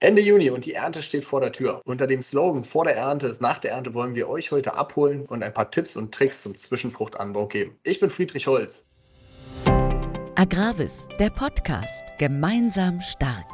Ende Juni und die Ernte steht vor der Tür. Unter dem Slogan Vor der Ernte ist nach der Ernte wollen wir euch heute abholen und ein paar Tipps und Tricks zum Zwischenfruchtanbau geben. Ich bin Friedrich Holz. Agravis, der Podcast. Gemeinsam stark.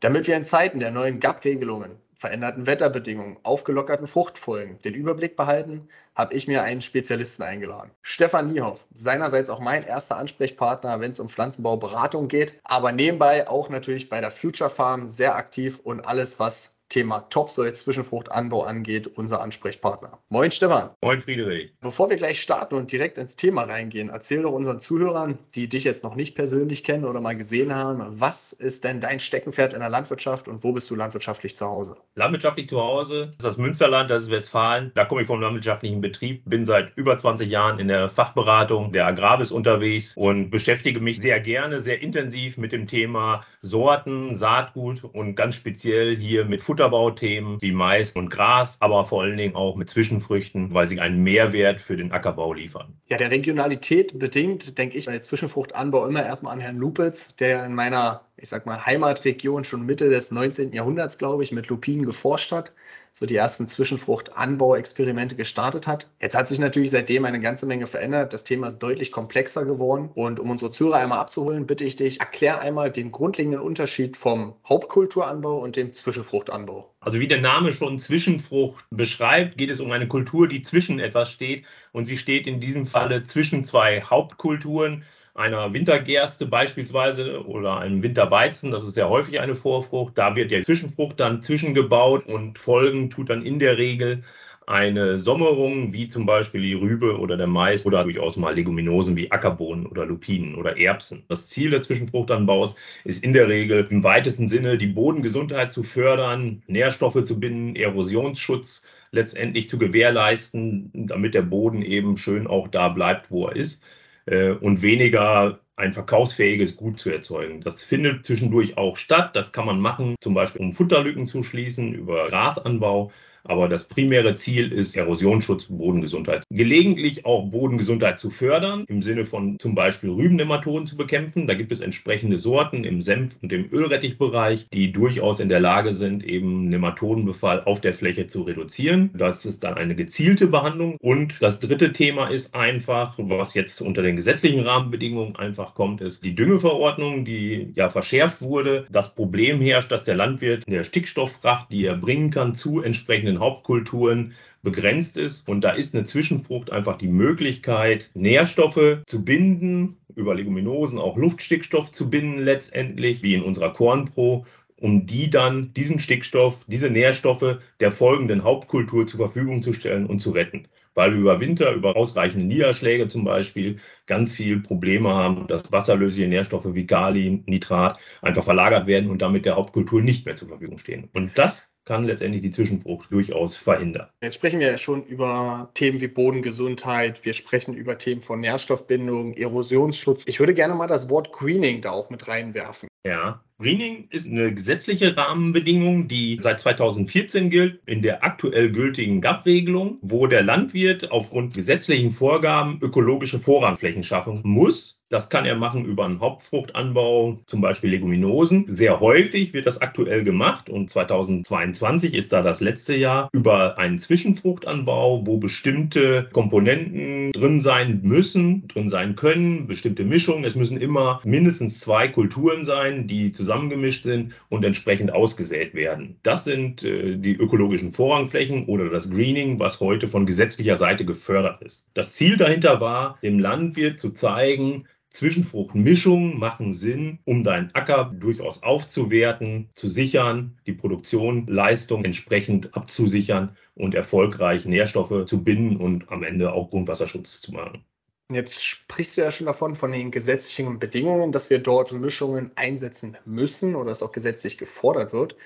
Damit wir in Zeiten der neuen GAP-Regelungen veränderten Wetterbedingungen, aufgelockerten Fruchtfolgen den Überblick behalten, habe ich mir einen Spezialisten eingeladen. Stefan Niehoff, seinerseits auch mein erster Ansprechpartner, wenn es um Pflanzenbauberatung geht, aber nebenbei auch natürlich bei der Future Farm sehr aktiv und alles, was Thema Topsoil Zwischenfruchtanbau angeht, unser Ansprechpartner. Moin Stefan. Moin Friedrich. Bevor wir gleich starten und direkt ins Thema reingehen, erzähl doch unseren Zuhörern, die dich jetzt noch nicht persönlich kennen oder mal gesehen haben, was ist denn dein Steckenpferd in der Landwirtschaft und wo bist du landwirtschaftlich zu Hause? Landwirtschaftlich zu Hause, das ist das Münsterland, das ist Westfalen. Da komme ich vom landwirtschaftlichen Betrieb, bin seit über 20 Jahren in der Fachberatung der Agravis unterwegs und beschäftige mich sehr gerne, sehr intensiv mit dem Thema Sorten, Saatgut und ganz speziell hier mit Futter Futterbauthemen wie Mais und Gras, aber vor allen Dingen auch mit Zwischenfrüchten, weil sie einen Mehrwert für den Ackerbau liefern. Ja, der Regionalität bedingt, denke ich, bei Zwischenfruchtanbau immer erstmal an Herrn Lupitz, der in meiner ich sag mal, Heimatregion schon Mitte des 19. Jahrhunderts, glaube ich, mit Lupinen geforscht hat, so die ersten Zwischenfruchtanbauexperimente gestartet hat. Jetzt hat sich natürlich seitdem eine ganze Menge verändert. Das Thema ist deutlich komplexer geworden. Und um unsere Zuhörer einmal abzuholen, bitte ich dich, erklär einmal den grundlegenden Unterschied vom Hauptkulturanbau und dem Zwischenfruchtanbau. Also wie der Name schon Zwischenfrucht beschreibt, geht es um eine Kultur, die zwischen etwas steht. Und sie steht in diesem Falle zwischen zwei Hauptkulturen einer Wintergerste beispielsweise oder einem Winterweizen, das ist sehr häufig eine Vorfrucht. Da wird die Zwischenfrucht dann zwischengebaut und folgen tut dann in der Regel eine Sommerung, wie zum Beispiel die Rübe oder der Mais oder durchaus mal Leguminosen wie Ackerbohnen oder Lupinen oder Erbsen. Das Ziel des Zwischenfruchtanbaus ist in der Regel im weitesten Sinne die Bodengesundheit zu fördern, Nährstoffe zu binden, Erosionsschutz letztendlich zu gewährleisten, damit der Boden eben schön auch da bleibt, wo er ist äh, und weniger ein verkaufsfähiges Gut zu erzeugen. Das findet zwischendurch auch statt. Das kann man machen, zum Beispiel um Futterlücken zu schließen, über Grasanbau aber das primäre Ziel ist Erosionsschutz, Bodengesundheit. Gelegentlich auch Bodengesundheit zu fördern, im Sinne von zum Beispiel Rübennematoden zu bekämpfen. Da gibt es entsprechende Sorten im Senf- und im Ölrettichbereich, die durchaus in der Lage sind, eben Nematodenbefall auf der Fläche zu reduzieren. Das ist dann eine gezielte Behandlung. Und das dritte Thema ist einfach, was jetzt unter den gesetzlichen Rahmenbedingungen einfach kommt, ist die Düngeverordnung, die ja verschärft wurde. Das Problem herrscht, dass der Landwirt der Stickstofffracht, die er bringen kann, zu entsprechenden den Hauptkulturen begrenzt ist. Und da ist eine Zwischenfrucht einfach die Möglichkeit, Nährstoffe zu binden, über Leguminosen auch Luftstickstoff zu binden letztendlich, wie in unserer Kornpro um die dann diesen Stickstoff, diese Nährstoffe der folgenden Hauptkultur zur Verfügung zu stellen und zu retten. Weil wir über Winter, über ausreichende Niederschläge zum Beispiel, ganz viel Probleme haben, dass wasserlösliche Nährstoffe wie Kali, Nitrat einfach verlagert werden und damit der Hauptkultur nicht mehr zur Verfügung stehen. Und das kann letztendlich die Zwischenfrucht durchaus verhindern. Jetzt sprechen wir ja schon über Themen wie Bodengesundheit, wir sprechen über Themen von Nährstoffbindung, Erosionsschutz. Ich würde gerne mal das Wort Greening da auch mit reinwerfen. Ja, Greening ist eine gesetzliche Rahmenbedingung, die seit 2014 gilt, in der aktuell gültigen GAP-Regelung, wo der Landwirt aufgrund gesetzlichen Vorgaben ökologische Vorrangflächen schaffen muss. Das kann er machen über einen Hauptfruchtanbau, zum Beispiel Leguminosen. Sehr häufig wird das aktuell gemacht und 2022 ist da das letzte Jahr über einen Zwischenfruchtanbau, wo bestimmte Komponenten drin sein müssen, drin sein können, bestimmte Mischungen. Es müssen immer mindestens zwei Kulturen sein, die zusammen zusammengemischt sind und entsprechend ausgesät werden. Das sind äh, die ökologischen Vorrangflächen oder das Greening, was heute von gesetzlicher Seite gefördert ist. Das Ziel dahinter war, dem Landwirt zu zeigen, Zwischenfruchtmischungen machen Sinn, um deinen Acker durchaus aufzuwerten, zu sichern, die Produktion, Leistung entsprechend abzusichern und erfolgreich Nährstoffe zu binden und am Ende auch Grundwasserschutz zu machen. Jetzt sprichst du ja schon davon, von den gesetzlichen Bedingungen, dass wir dort Mischungen einsetzen müssen oder es auch gesetzlich gefordert wird.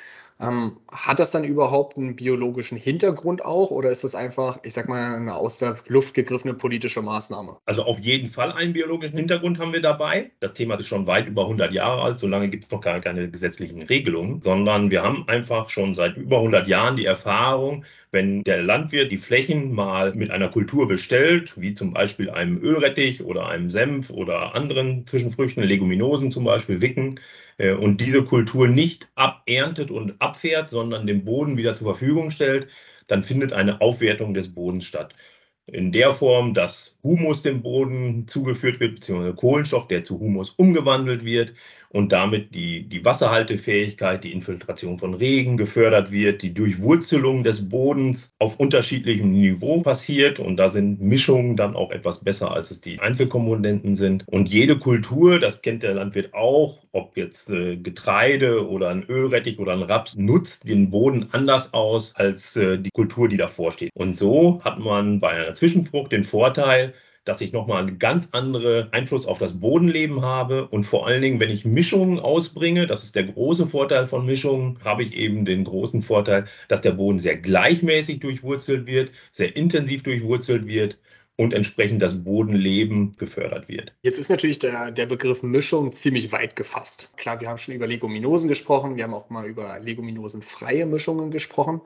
Ähm, hat das dann überhaupt einen biologischen Hintergrund auch oder ist das einfach, ich sag mal, eine aus der Luft gegriffene politische Maßnahme? Also auf jeden Fall einen biologischen Hintergrund haben wir dabei. Das Thema ist schon weit über 100 Jahre alt, so lange gibt es noch gar keine gesetzlichen Regelungen, sondern wir haben einfach schon seit über 100 Jahren die Erfahrung, wenn der Landwirt die Flächen mal mit einer Kultur bestellt, wie zum Beispiel einem Ölrettich oder einem Senf oder anderen Zwischenfrüchten, Leguminosen zum Beispiel, Wicken, äh, und diese Kultur nicht aberntet und abfährt, sondern den Boden wieder zur Verfügung stellt, dann findet eine Aufwertung des Bodens statt in der Form, dass Humus dem Boden zugeführt wird, beziehungsweise Kohlenstoff, der zu Humus umgewandelt wird und damit die, die Wasserhaltefähigkeit, die Infiltration von Regen gefördert wird, die Durchwurzelung des Bodens auf unterschiedlichem Niveau passiert und da sind Mischungen dann auch etwas besser, als es die Einzelkomponenten sind. Und jede Kultur, das kennt der Landwirt auch, ob jetzt äh, Getreide oder ein Ölrettich oder ein Raps, nutzt den Boden anders aus als äh, die Kultur, die davor steht. Und so hat man bei einer Zwischenfrucht den Vorteil, dass ich nochmal einen ganz anderen Einfluss auf das Bodenleben habe. Und vor allen Dingen, wenn ich Mischungen ausbringe, das ist der große Vorteil von Mischungen, habe ich eben den großen Vorteil, dass der Boden sehr gleichmäßig durchwurzelt wird, sehr intensiv durchwurzelt wird und entsprechend das Bodenleben gefördert wird. Jetzt ist natürlich der, der Begriff Mischung ziemlich weit gefasst. Klar, wir haben schon über Leguminosen gesprochen, wir haben auch mal über leguminosenfreie Mischungen gesprochen.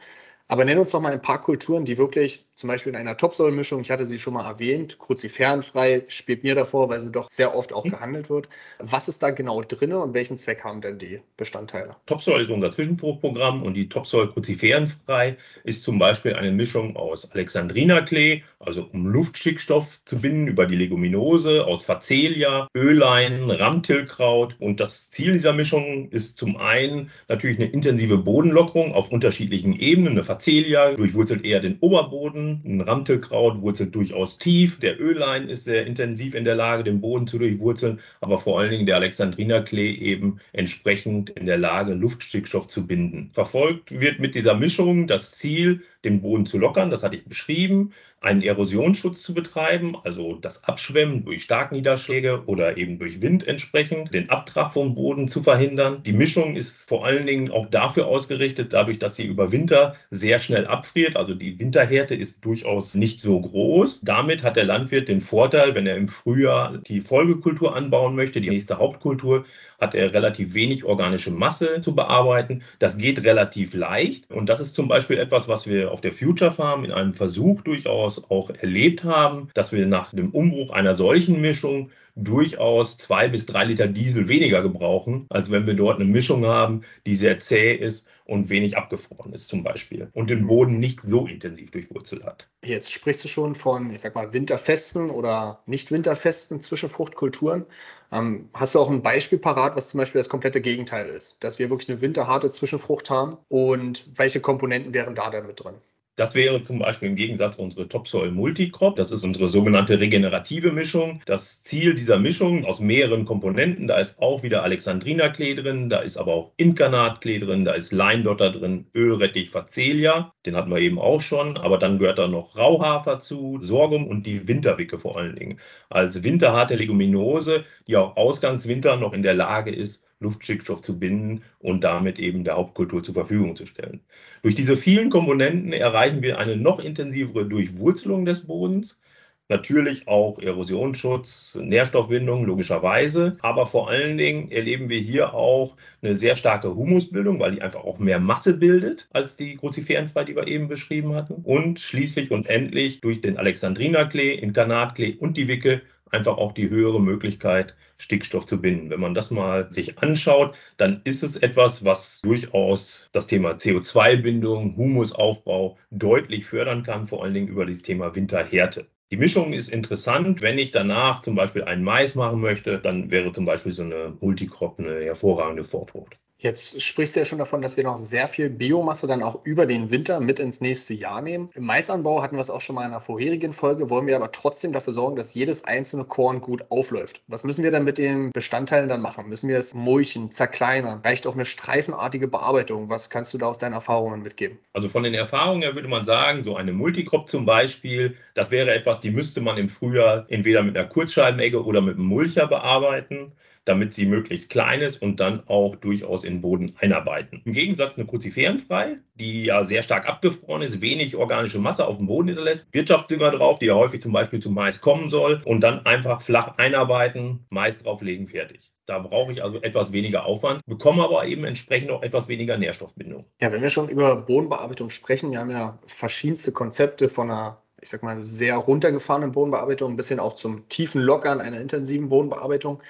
Aber nenn uns doch mal ein paar Kulturen, die wirklich zum Beispiel in einer Topsoil-Mischung, ich hatte sie schon mal erwähnt, kruzifernfrei, spielt mir davor, weil sie doch sehr oft auch mhm. gehandelt wird. Was ist da genau drin und welchen Zweck haben denn die Bestandteile? Topsoil ist unser Zwischenfruchtprogramm und die Topsoil kruzifernfrei ist zum Beispiel eine Mischung aus Alexandrinerklee, also um Luftschickstoff zu binden über die Leguminose, aus Facelia, Ölein, Ramtilkraut. Und das Ziel dieser Mischung ist zum einen natürlich eine intensive Bodenlockerung auf unterschiedlichen Ebenen. Eine Facelia durchwurzelt eher den Oberboden ein Ramtelkraut wurzelt durchaus tief. Der Ölein ist sehr intensiv in der Lage, den Boden zu durchwurzeln, aber vor allen Dingen der Alexandrinerklee eben entsprechend in der Lage, Luftstickstoff zu binden. Verfolgt wird mit dieser Mischung das Ziel, den Boden zu lockern, das hatte ich beschrieben, einen Erosionsschutz zu betreiben, also das Abschwemmen durch Starkniederschläge oder eben durch Wind entsprechend, den Abtrag vom Boden zu verhindern. Die Mischung ist vor allen Dingen auch dafür ausgerichtet, dadurch, dass sie über Winter sehr schnell abfriert, also die Winterhärte ist durchaus nicht so groß. Damit hat der Landwirt den Vorteil, wenn er im Frühjahr die Folgekultur anbauen möchte, die nächste Hauptkultur, hat er relativ wenig organische Masse zu bearbeiten. Das geht relativ leicht. Und das ist zum Beispiel etwas, was wir auf der Future Farm in einem Versuch durchaus auch erlebt haben, dass wir nach dem Umbruch einer solchen Mischung durchaus zwei bis drei Liter Diesel weniger gebrauchen, als wenn wir dort eine Mischung haben, die sehr zäh ist und wenig abgefroren ist zum Beispiel und den Boden nicht so intensiv durchwurzelt hat. Jetzt sprichst du schon von, ich sag mal, winterfesten oder nicht winterfesten Zwischenfruchtkulturen. Ähm, hast du auch ein Beispiel parat, was zum Beispiel das komplette Gegenteil ist, dass wir wirklich eine winterharte Zwischenfrucht haben und welche Komponenten wären da dann mit drin? Das wäre zum Beispiel im Gegensatz unsere Topsoil Multicrop. Das ist unsere sogenannte regenerative Mischung. Das Ziel dieser Mischung aus mehreren Komponenten, da ist auch wieder Alexandrinerklee drin, da ist aber auch Inkarnatklee drin, da ist Leindotter drin, Ölrettich, Facelia, den hatten wir eben auch schon, aber dann gehört da noch Rauhafer zu, Sorghum und die Winterwicke vor allen Dingen. Als winterharte Leguminose, die auch Ausgangswinter noch in der Lage ist, Luftschickstoff zu binden und damit eben der Hauptkultur zur Verfügung zu stellen. Durch diese vielen Komponenten erreichen wir eine noch intensivere Durchwurzelung des Bodens, natürlich auch Erosionsschutz, Nährstoffbindung logischerweise, aber vor allen Dingen erleben wir hier auch eine sehr starke Humusbildung, weil die einfach auch mehr Masse bildet als die Cruciferenfrei, die wir eben beschrieben hatten. Und schließlich und endlich durch den Alexandrinerklee, Inkarnatklee und die Wicke einfach auch die höhere Möglichkeit, Stickstoff zu binden. Wenn man das mal sich anschaut, dann ist es etwas, was durchaus das Thema CO2-Bindung, Humusaufbau deutlich fördern kann, vor allen Dingen über das Thema Winterhärte. Die Mischung ist interessant. Wenn ich danach zum Beispiel einen Mais machen möchte, dann wäre zum Beispiel so eine Multicrop eine hervorragende Vorfrucht. Jetzt sprichst du ja schon davon, dass wir noch sehr viel Biomasse dann auch über den Winter mit ins nächste Jahr nehmen. Im Maisanbau hatten wir es auch schon mal in einer vorherigen Folge, wollen wir aber trotzdem dafür sorgen, dass jedes einzelne Korn gut aufläuft. Was müssen wir dann mit den Bestandteilen dann machen? Müssen wir es mulchen, zerkleinern? Reicht auch eine streifenartige Bearbeitung? Was kannst du da aus deinen Erfahrungen mitgeben? Also von den Erfahrungen her würde man sagen, so eine Multicrop zum Beispiel, das wäre etwas, die müsste man im Frühjahr entweder mit einer Kurzscheibenegge oder mit einem Mulcher bearbeiten damit sie möglichst klein ist und dann auch durchaus in den Boden einarbeiten. Im Gegensatz eine Cruciferenfrei, die ja sehr stark abgefroren ist, wenig organische Masse auf dem Boden hinterlässt, Wirtschaftsdünger drauf, die ja häufig zum Beispiel zum Mais kommen soll und dann einfach flach einarbeiten, Mais drauflegen, fertig. Da brauche ich also etwas weniger Aufwand, bekomme aber eben entsprechend auch etwas weniger Nährstoffbindung. Ja, wenn wir schon über Bodenbearbeitung sprechen, wir haben ja verschiedenste Konzepte von einer ich sag mal, sehr runtergefahrenen Bodenbearbeitung bis hin auch zum tiefen Lockern einer intensiven Bodenbearbeitung.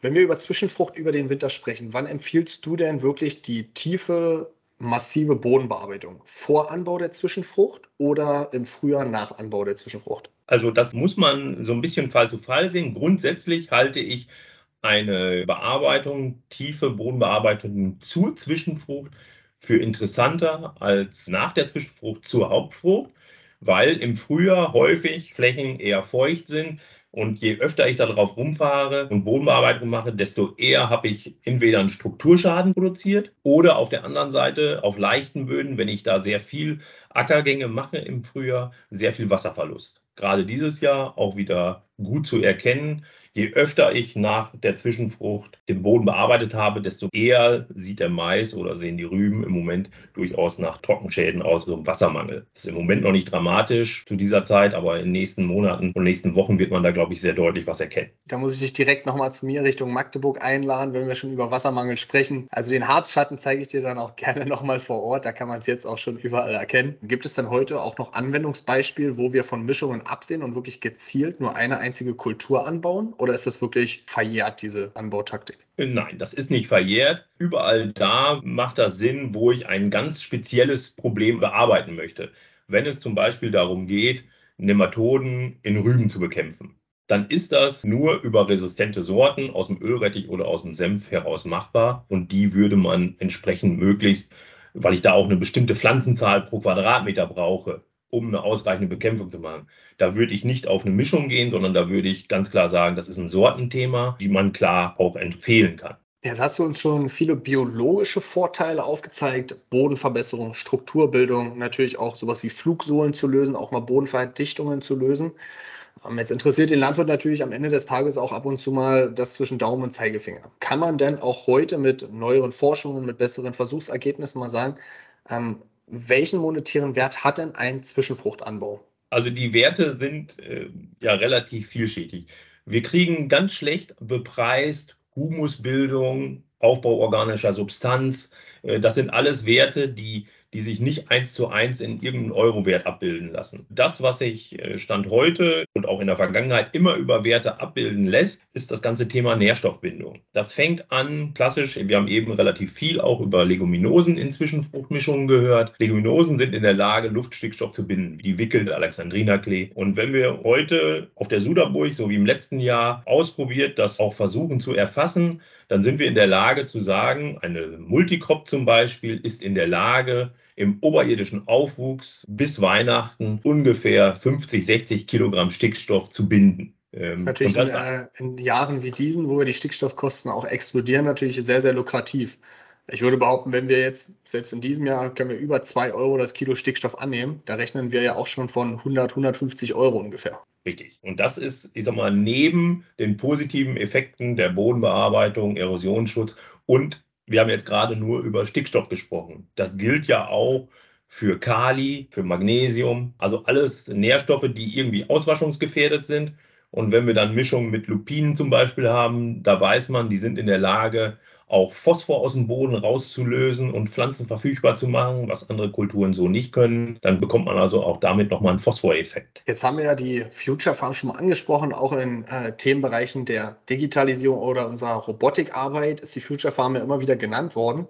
Wenn wir über Zwischenfrucht über den Winter sprechen, wann empfiehlst du denn wirklich die tiefe, massive Bodenbearbeitung? Vor Anbau der Zwischenfrucht oder im Frühjahr nach Anbau der Zwischenfrucht? Also das muss man so ein bisschen Fall zu Fall sehen. Grundsätzlich halte ich eine Bearbeitung, tiefe Bodenbearbeitung zur Zwischenfrucht für interessanter als nach der Zwischenfrucht zur Hauptfrucht, weil im Frühjahr häufig Flächen eher feucht sind. Und je öfter ich darauf rumfahre und Bodenbearbeitung mache, desto eher habe ich entweder einen Strukturschaden produziert oder auf der anderen Seite auf leichten Böden, wenn ich da sehr viel Ackergänge mache im Frühjahr, sehr viel Wasserverlust. Gerade dieses Jahr auch wieder gut zu erkennen. Je öfter ich nach der Zwischenfrucht den Boden bearbeitet habe, desto eher sieht der Mais oder sehen die Rüben im Moment durchaus nach Trockenschäden aus, so einem Wassermangel. Das ist im Moment noch nicht dramatisch zu dieser Zeit, aber in den nächsten Monaten und nächsten Wochen wird man da, glaube ich, sehr deutlich was erkennen. Da muss ich dich direkt nochmal zu mir Richtung Magdeburg einladen, wenn wir schon über Wassermangel sprechen. Also den Harzschatten zeige ich dir dann auch gerne nochmal vor Ort. Da kann man es jetzt auch schon überall erkennen. Gibt es denn heute auch noch Anwendungsbeispiele, wo wir von Mischungen absehen und wirklich gezielt nur eine einzige Kultur anbauen? Oder ist das wirklich verjährt, diese Anbautaktik? Nein, das ist nicht verjährt. Überall da macht das Sinn, wo ich ein ganz spezielles Problem bearbeiten möchte. Wenn es zum Beispiel darum geht, Nematoden in Rüben zu bekämpfen, dann ist das nur über resistente Sorten aus dem Ölrettich oder aus dem Senf heraus machbar. Und die würde man entsprechend möglichst, weil ich da auch eine bestimmte Pflanzenzahl pro Quadratmeter brauche, um eine ausreichende Bekämpfung zu machen. Da würde ich nicht auf eine Mischung gehen, sondern da würde ich ganz klar sagen, das ist ein Sortenthema, die man klar auch empfehlen kann. Jetzt hast du uns schon viele biologische Vorteile aufgezeigt, Bodenverbesserung, Strukturbildung, natürlich auch sowas wie Flugsohlen zu lösen, auch mal Bodenverdichtungen zu lösen. Ähm, jetzt interessiert den Landwirt natürlich am Ende des Tages auch ab und zu mal das zwischen Daumen und Zeigefinger. Kann man denn auch heute mit neueren Forschungen, mit besseren Versuchsergebnissen mal sagen, ähm, welchen monetären Wert hat denn ein Zwischenfruchtanbau? Also die Werte sind äh, ja relativ vielschichtig. Wir kriegen ganz schlecht bepreist Humusbildung, Aufbau organischer Substanz. Äh, das sind alles Werte, die die sich nicht eins zu eins in irgendeinen Eurowert abbilden lassen. Das, was sich äh, Stand heute und auch in der Vergangenheit immer über Werte abbilden lässt, ist das ganze Thema Nährstoffbindung. Das fängt an klassisch, wir haben eben relativ viel auch über Leguminosen in Zwischenfruchtmischungen gehört. Leguminosen sind in der Lage, Luftstickstoff zu binden, wie die Wickel, Alexandrinerklee. Und wenn wir heute auf der Suderburg, so wie im letzten Jahr, ausprobiert, das auch versuchen zu erfassen, dann sind wir in der Lage zu sagen, eine Multicrop zum Beispiel ist in der Lage, im oberirdischen Aufwuchs bis Weihnachten ungefähr 50, 60 Kilogramm Stickstoff zu binden. Das ist ähm, natürlich in, äh, in, Jahren wie diesen, wo wir die Stickstoffkosten auch explodieren, natürlich sehr, sehr lukrativ. Ich würde behaupten, wenn wir jetzt, selbst in diesem Jahr, können wir über 2 Euro das Kilo Stickstoff annehmen, da rechnen wir ja auch schon von 100, 150 Euro ungefähr. Richtig. Und das ist, ich sag mal, neben den positiven Effekten der Bodenbearbeitung, Erosionsschutz und wir haben jetzt gerade nur über Stickstoff gesprochen. Das gilt ja auch für Kali, für Magnesium, also alles Nährstoffe, die irgendwie auswaschungsgefährdet sind. Und wenn wir dann Mischungen mit Lupinen zum Beispiel haben, da weiß man, die sind in der Lage, auch Phosphor aus dem Boden rauszulösen und Pflanzen verfügbar zu machen, was andere Kulturen so nicht können. Dann bekommt man also auch damit nochmal einen Phosphoreffekt. Jetzt haben wir ja die Future Farm schon mal angesprochen, auch in äh, Themenbereichen der Digitalisierung oder unserer Robotikarbeit ist die Future Farm ja immer wieder genannt worden.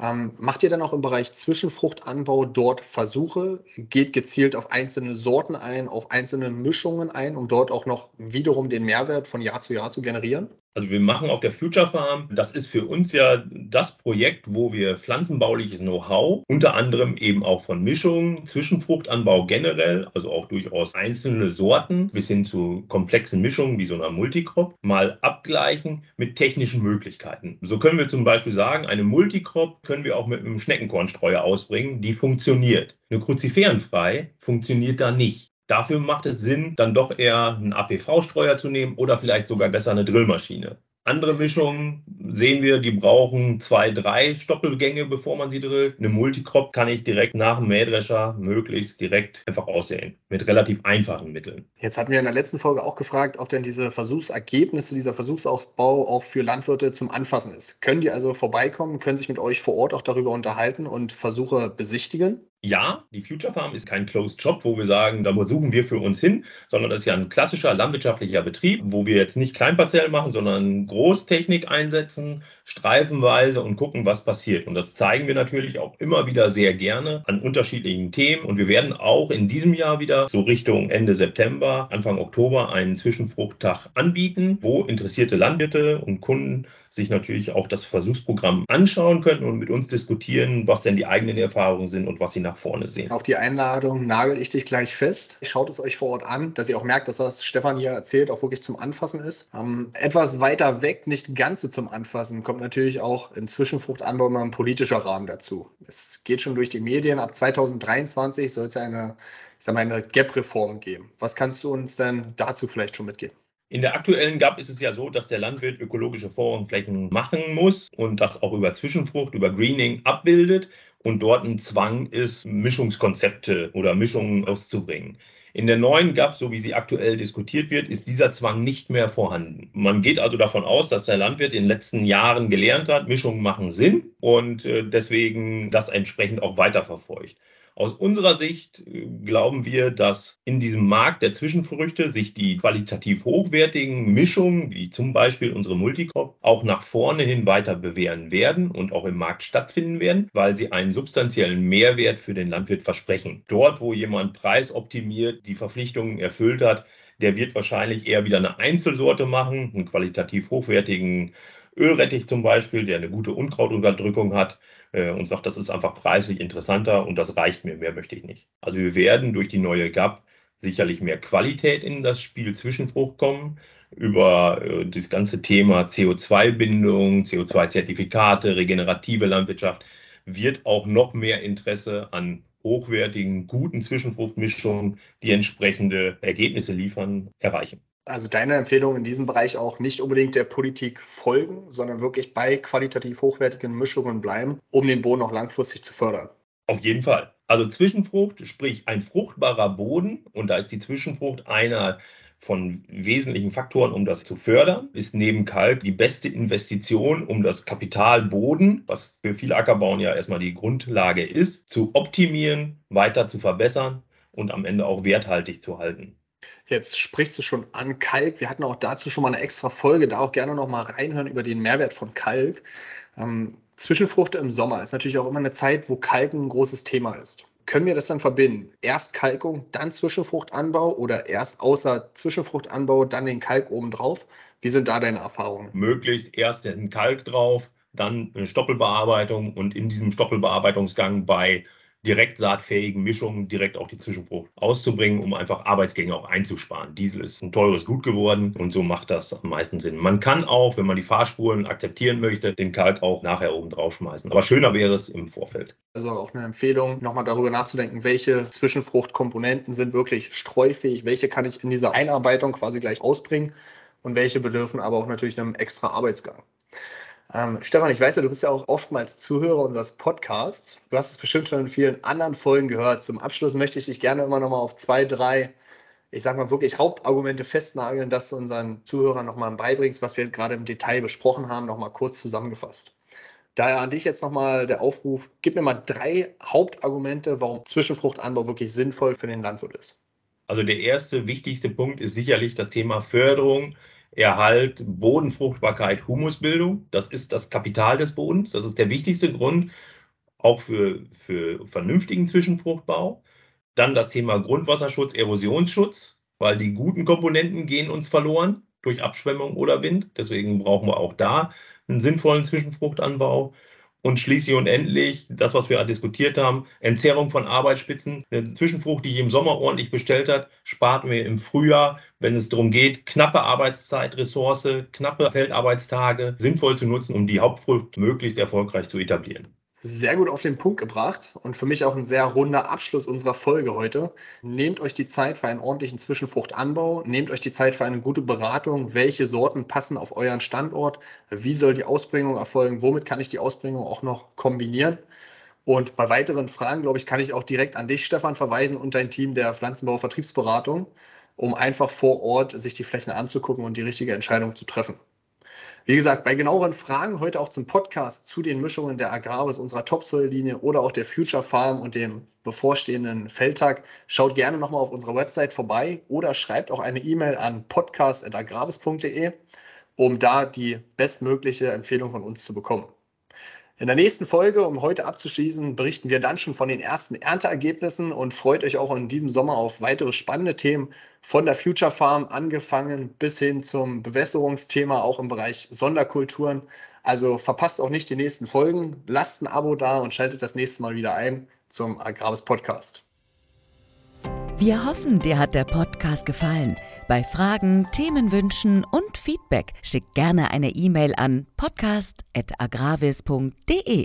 Ähm, macht ihr dann auch im Bereich Zwischenfruchtanbau dort Versuche? Geht gezielt auf einzelne Sorten ein, auf einzelne Mischungen ein, um dort auch noch wiederum den Mehrwert von Jahr zu Jahr zu generieren? Also wir machen auf der Future Farm, das ist für uns ja das Projekt, wo wir pflanzenbauliches Know-how, unter anderem eben auch von Mischungen, Zwischenfruchtanbau generell, also auch durchaus einzelne Sorten bis hin zu komplexen Mischungen wie so einer Multicrop, mal abgleichen mit technischen Möglichkeiten. So können wir zum Beispiel sagen, eine Multicrop können wir auch mit einem Schneckenkornstreuer ausbringen, die funktioniert. Eine Cruciferenfrei funktioniert da nicht. Dafür macht es Sinn, dann doch eher einen APV-Streuer zu nehmen oder vielleicht sogar besser eine Drillmaschine. Andere Mischungen sehen wir, die brauchen zwei, drei Stoppelgänge, bevor man sie drillt. Eine Multicrop kann ich direkt nach dem Mähdrescher möglichst direkt einfach aussehen. Mit relativ einfachen Mitteln. Jetzt hatten wir in der letzten Folge auch gefragt, ob denn diese Versuchsergebnisse, dieser Versuchsausbau auch für Landwirte zum Anfassen ist. Können die also vorbeikommen, können sich mit euch vor Ort auch darüber unterhalten und Versuche besichtigen? Ja, die Future Farm ist kein Closed Shop, wo wir sagen, da suchen wir für uns hin, sondern das ist ja ein klassischer landwirtschaftlicher Betrieb, wo wir jetzt nicht Kleinparzellen machen, sondern Großtechnik einsetzen, streifenweise und gucken, was passiert. Und das zeigen wir natürlich auch immer wieder sehr gerne an unterschiedlichen Themen. Und wir werden auch in diesem Jahr wieder so Richtung Ende September, Anfang Oktober einen Zwischenfruchttag anbieten, wo interessierte Landwirte und Kunden sich natürlich auch das Versuchsprogramm anschauen können und mit uns diskutieren, was denn die eigenen Erfahrungen sind und was sie nach vorne sehen. Auf die Einladung nagel ich dich gleich fest. Schaut es euch vor Ort an, dass ihr auch merkt, dass was Stefan hier erzählt auch wirklich zum Anfassen ist. Ähm, etwas weiter weg, nicht ganz so zum Anfassen, kommt natürlich auch im Zwischenfruchtanbau immer ein politischer Rahmen dazu. Es geht schon durch die Medien. Ab 2023 soll es eine, mal, eine GAP-Reform geben. Was kannst du uns denn dazu vielleicht schon mitgeben? In der aktuellen GAP ist es ja so, dass der Landwirt ökologische Vorrangflächen machen muss und das auch über Zwischenfrucht, über Greening abbildet und dort ein Zwang ist, Mischungskonzepte oder Mischungen auszubringen. In der neuen GAP, so wie sie aktuell diskutiert wird, ist dieser Zwang nicht mehr vorhanden. Man geht also davon aus, dass der Landwirt in den letzten Jahren gelernt hat, Mischungen machen Sinn und äh, deswegen das entsprechend auch weiterverfolgt. Aus unserer Sicht äh, glauben wir, dass in diesem Markt der Zwischenfrüchte sich die qualitativ hochwertigen Mischungen, wie zum Beispiel unsere Multicrop, auch nach vorne hin weiter bewähren werden und auch im Markt stattfinden werden, weil sie einen substanziellen Mehrwert für den Landwirt versprechen. Dort, wo jemand preisoptimiert die Verpflichtungen erfüllt hat, der wird wahrscheinlich eher wieder eine Einzelsorte machen, einen qualitativ hochwertigen Ölrettich zum Beispiel, der eine gute Unkrautunterdrückung hat äh, und sagt, das ist einfach preislich interessanter und das reicht mir, mehr möchte ich nicht. Also wir werden durch die neue GAP sicherlich mehr Qualität in das Spiel Zwischenfrucht kommen über äh, das ganze Thema CO2-Bindung, CO2-Zertifikate, regenerative Landwirtschaft wird auch noch mehr Interesse an hochwertigen, guten Zwischenfruchtmischungen, die entsprechende Ergebnisse liefern, erreichen. Also deine Empfehlung in diesem Bereich auch nicht unbedingt der Politik folgen, sondern wirklich bei qualitativ hochwertigen Mischungen bleiben, um den Boden auch langfristig zu fördern. Auf jeden Fall. Also Zwischenfrucht, sprich ein fruchtbarer Boden, und da ist die Zwischenfrucht einer von wesentlichen Faktoren, um das zu fördern, ist neben Kalk die beste Investition, um das Kapital Boden, was für viele Ackerbauen ja erstmal die Grundlage ist, zu optimieren, weiter zu verbessern und am Ende auch werthaltig zu halten. Jetzt sprichst du schon an Kalk. Wir hatten auch dazu schon mal eine extra Folge, da auch gerne noch mal reinhören über den Mehrwert von Kalk. Ähm, Zwischenfrucht im Sommer ist natürlich auch immer eine Zeit, wo Kalken ein großes Thema ist. Können wir das dann verbinden? Erst Kalkung, dann Zwischenfruchtanbau oder erst außer Zwischenfruchtanbau, dann den Kalk obendrauf? Wie sind da deine Erfahrungen? Möglichst erst den Kalk drauf, dann eine Stoppelbearbeitung und in diesem Stoppelbearbeitungsgang bei direkt saatfähigen Mischungen direkt auch die Zwischenfrucht auszubringen, um einfach Arbeitsgänge auch einzusparen. Diesel ist ein teures Gut geworden und so macht das am meisten Sinn. Man kann auch, wenn man die Fahrspuren akzeptieren möchte, den Kalk auch nachher oben drauf schmeißen. Aber schöner wäre es im Vorfeld. Also auch eine Empfehlung, nochmal darüber nachzudenken, welche Zwischenfruchtkomponenten sind wirklich streufähig, welche kann ich in dieser Einarbeitung quasi gleich ausbringen und welche bedürfen aber auch natürlich einem extra Arbeitsgang. Ähm, Stefan, ich weiß ja, du bist ja auch oftmals Zuhörer unseres Podcasts. Du hast es bestimmt schon in vielen anderen Folgen gehört. Zum Abschluss möchte ich dich gerne immer noch mal auf zwei, drei, ich sag mal wirklich Hauptargumente festnageln, dass du unseren Zuhörern noch mal beibringst, was wir gerade im Detail besprochen haben, noch mal kurz zusammengefasst. Daher an dich jetzt nochmal der Aufruf, gib mir mal drei Hauptargumente, warum Zwischenfruchtanbau wirklich sinnvoll für den Landwirt ist. Also der erste wichtigste Punkt ist sicherlich das Thema Förderung Erhalt, Bodenfruchtbarkeit, Humusbildung. Das ist das Kapital des Bodens. Das ist der wichtigste Grund, auch für, für vernünftigen Zwischenfruchtbau. Dann das Thema Grundwasserschutz, Erosionsschutz, weil die guten Komponenten gehen uns verloren durch Abschwemmung oder Wind. Deswegen brauchen wir auch da einen sinnvollen Zwischenfruchtanbau. Und schließlich und endlich, das, was wir diskutiert haben, Entzerrung von Arbeitsspitzen. Eine Zwischenfrucht, die ich im Sommer ordentlich bestellt hat, spart mir im Frühjahr, wenn es darum geht, knappe Arbeitszeit, Ressource, knappe Feldarbeitstage sinnvoll zu nutzen, um die Hauptfrucht möglichst erfolgreich zu etablieren sehr gut auf den Punkt gebracht und für mich auch ein sehr runder Abschluss unserer Folge heute. Nehmt euch die Zeit für einen ordentlichen Zwischenfruchtanbau, nehmt euch die Zeit für eine gute Beratung, welche Sorten passen auf euren Standort, wie soll die Ausbringung erfolgen, womit kann ich die Ausbringung auch noch kombinieren. Und bei weiteren Fragen, glaube ich, kann ich auch direkt an dich, Stefan, verweisen und dein Team der Pflanzenbau-Vertriebsberatung, um einfach vor Ort sich die Flächen anzugucken und die richtige Entscheidung zu treffen. Wie gesagt, bei genaueren Fragen heute auch zum Podcast zu den Mischungen der Agraris unserer Topsoil-Linie oder auch der Future Farm und dem bevorstehenden Feldtag, schaut gerne nochmal auf unserer Website vorbei oder schreibt auch eine E-Mail an podcast.agravis.de, um da die bestmögliche Empfehlung von uns zu bekommen. In der nächsten Folge, um heute abzuschließen, berichten wir dann schon von den ersten Ernteergebnissen und freut euch auch in diesem Sommer auf weitere spannende Themen von der Future Farm angefangen bis hin zum Bewässerungsthema, auch im Bereich Sonderkulturen. Also verpasst auch nicht die nächsten Folgen, lasst ein Abo da und schaltet das nächste Mal wieder ein zum Agraris Podcast. Wir hoffen, dir hat der Podcast gefallen. Bei Fragen, Themenwünschen und Feedback schick gerne eine E-Mail an podcast.agravis.de.